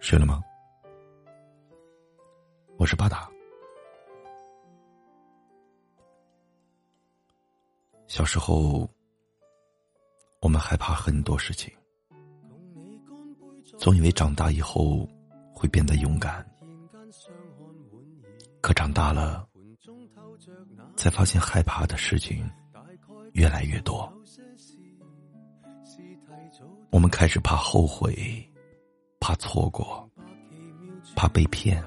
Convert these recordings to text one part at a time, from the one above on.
睡了吗？我是巴达。小时候，我们害怕很多事情，总以为长大以后会变得勇敢。可长大了，才发现害怕的事情越来越多。我们开始怕后悔，怕错过，怕被骗。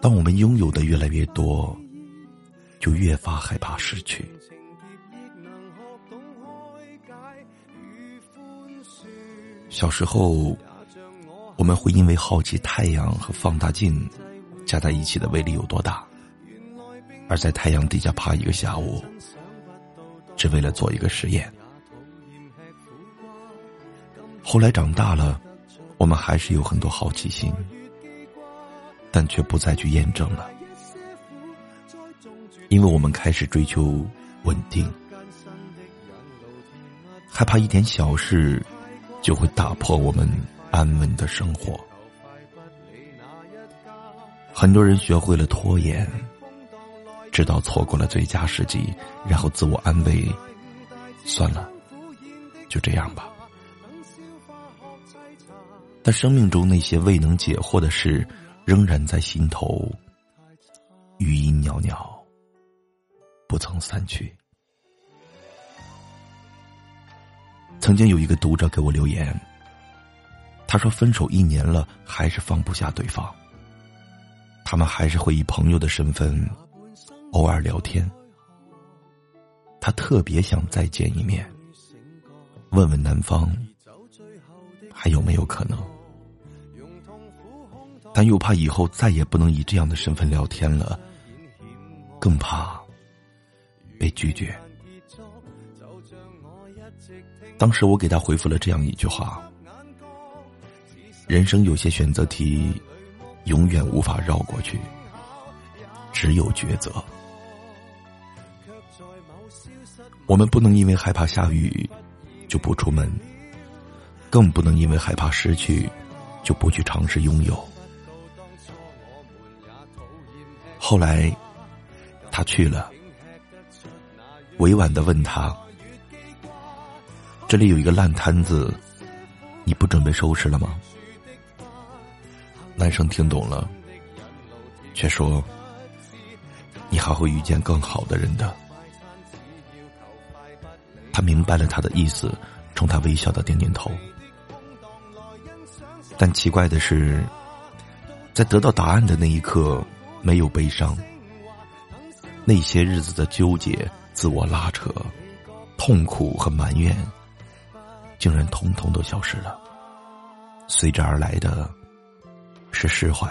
当我们拥有的越来越多，就越发害怕失去。小时候，我们会因为好奇太阳和放大镜加在一起的威力有多大，而在太阳底下趴一个下午，只为了做一个实验。后来长大了，我们还是有很多好奇心，但却不再去验证了，因为我们开始追求稳定，害怕一点小事就会打破我们安稳的生活。很多人学会了拖延，直到错过了最佳时机，然后自我安慰：算了，就这样吧。但生命中那些未能解惑的事，仍然在心头，余音袅袅，不曾散去。曾经有一个读者给我留言，他说：“分手一年了，还是放不下对方。他们还是会以朋友的身份偶尔聊天。他特别想再见一面，问问男方还有没有可能。”但又怕以后再也不能以这样的身份聊天了，更怕被拒绝。当时我给他回复了这样一句话：人生有些选择题，永远无法绕过去，只有抉择。我们不能因为害怕下雨就不出门，更不能因为害怕失去就不去尝试拥有。后来，他去了，委婉的问他：“这里有一个烂摊子，你不准备收拾了吗？”男生听懂了，却说：“你还会遇见更好的人的。”他明白了他的意思，冲他微笑的点点头。但奇怪的是，在得到答案的那一刻。没有悲伤，那些日子的纠结、自我拉扯、痛苦和埋怨，竟然统统都消失了。随之而来的，是释怀。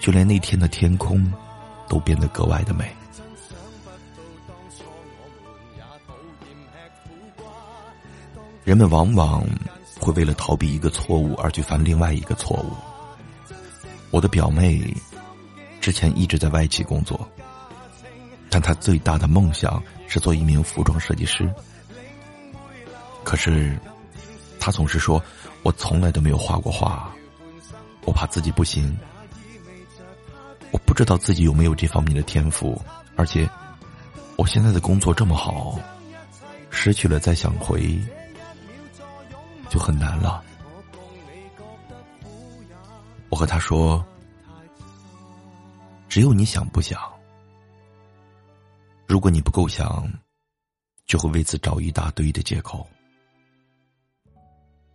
就连那天的天空，都变得格外的美。人们往往会为了逃避一个错误而去犯另外一个错误。我的表妹之前一直在外企工作，但她最大的梦想是做一名服装设计师。可是，她总是说：“我从来都没有画过画，我怕自己不行。我不知道自己有没有这方面的天赋，而且我现在的工作这么好，失去了再想回就很难了。”我和他说：“只有你想不想？如果你不够想，就会为此找一大堆的借口。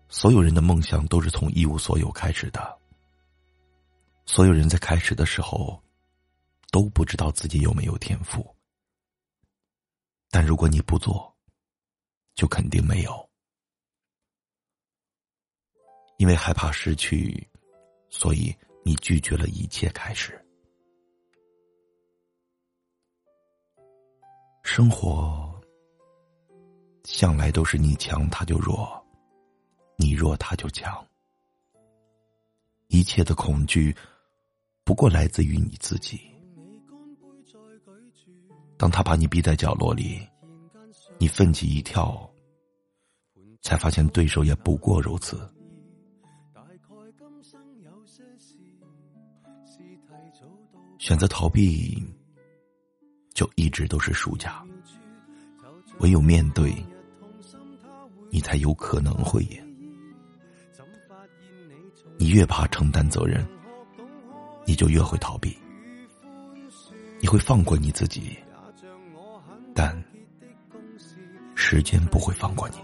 所有人的梦想都是从一无所有开始的。所有人在开始的时候，都不知道自己有没有天赋。但如果你不做，就肯定没有，因为害怕失去。”所以，你拒绝了一切开始。生活向来都是你强他就弱，你弱他就强。一切的恐惧，不过来自于你自己。当他把你逼在角落里，你奋起一跳，才发现对手也不过如此。选择逃避，就一直都是输家。唯有面对，你才有可能会赢。你越怕承担责任，你就越会逃避。你会放过你自己，但时间不会放过你。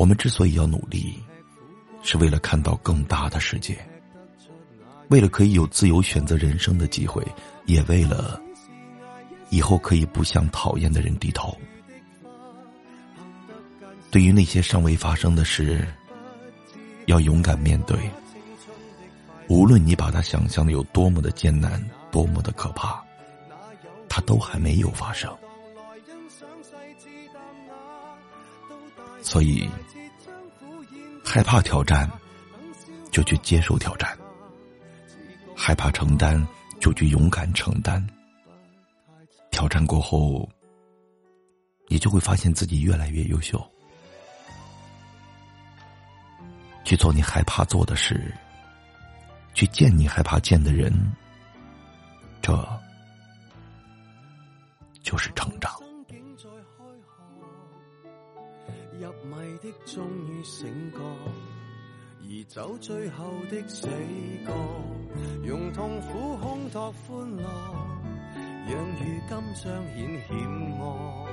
我们之所以要努力。是为了看到更大的世界，为了可以有自由选择人生的机会，也为了以后可以不向讨厌的人低头。对于那些尚未发生的事，要勇敢面对。无论你把它想象的有多么的艰难，多么的可怕，它都还没有发生。所以。害怕挑战，就去接受挑战；害怕承担，就去勇敢承担。挑战过后，你就会发现自己越来越优秀。去做你害怕做的事，去见你害怕见的人，这就是成长。入迷的终于醒觉，移走最后的死角，用痛苦烘托欢乐，让如今彰显险恶。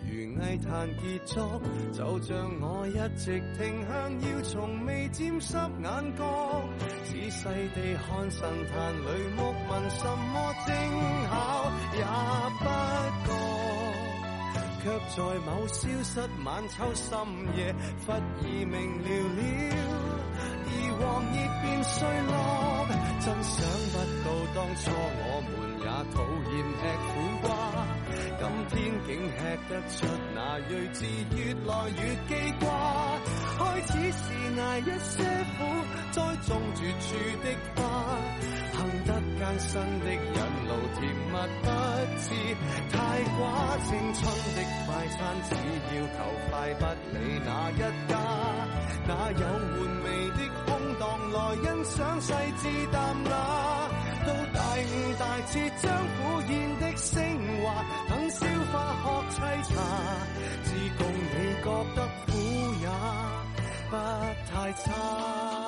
如艺坛结束，就像我一直停向，要从未沾湿眼角，仔细地看神坛里木问什么正巧，也不觉。却在某消失晚秋深夜，忽而明了了，而黄叶变碎落。真想不到当初我们也讨厌吃苦瓜，今天竟吃得出那睿智，越来越记挂。开始是挨一些苦，栽种绝处的花。艰辛的引路，甜蜜不知太寡。青春的快餐，只要求快，不理哪一家。哪有玩味的空档来欣赏细致淡雅？到大悟大彻，将苦咽的升华，等消化学沏茶，自共你觉得苦也不太差。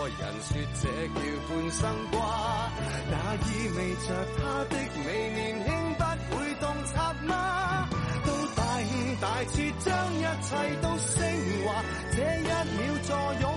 个。人说这叫半生瓜，那意味着他的美年轻不会洞察吗？都大悟大彻，将一切都升华，这一秒作用，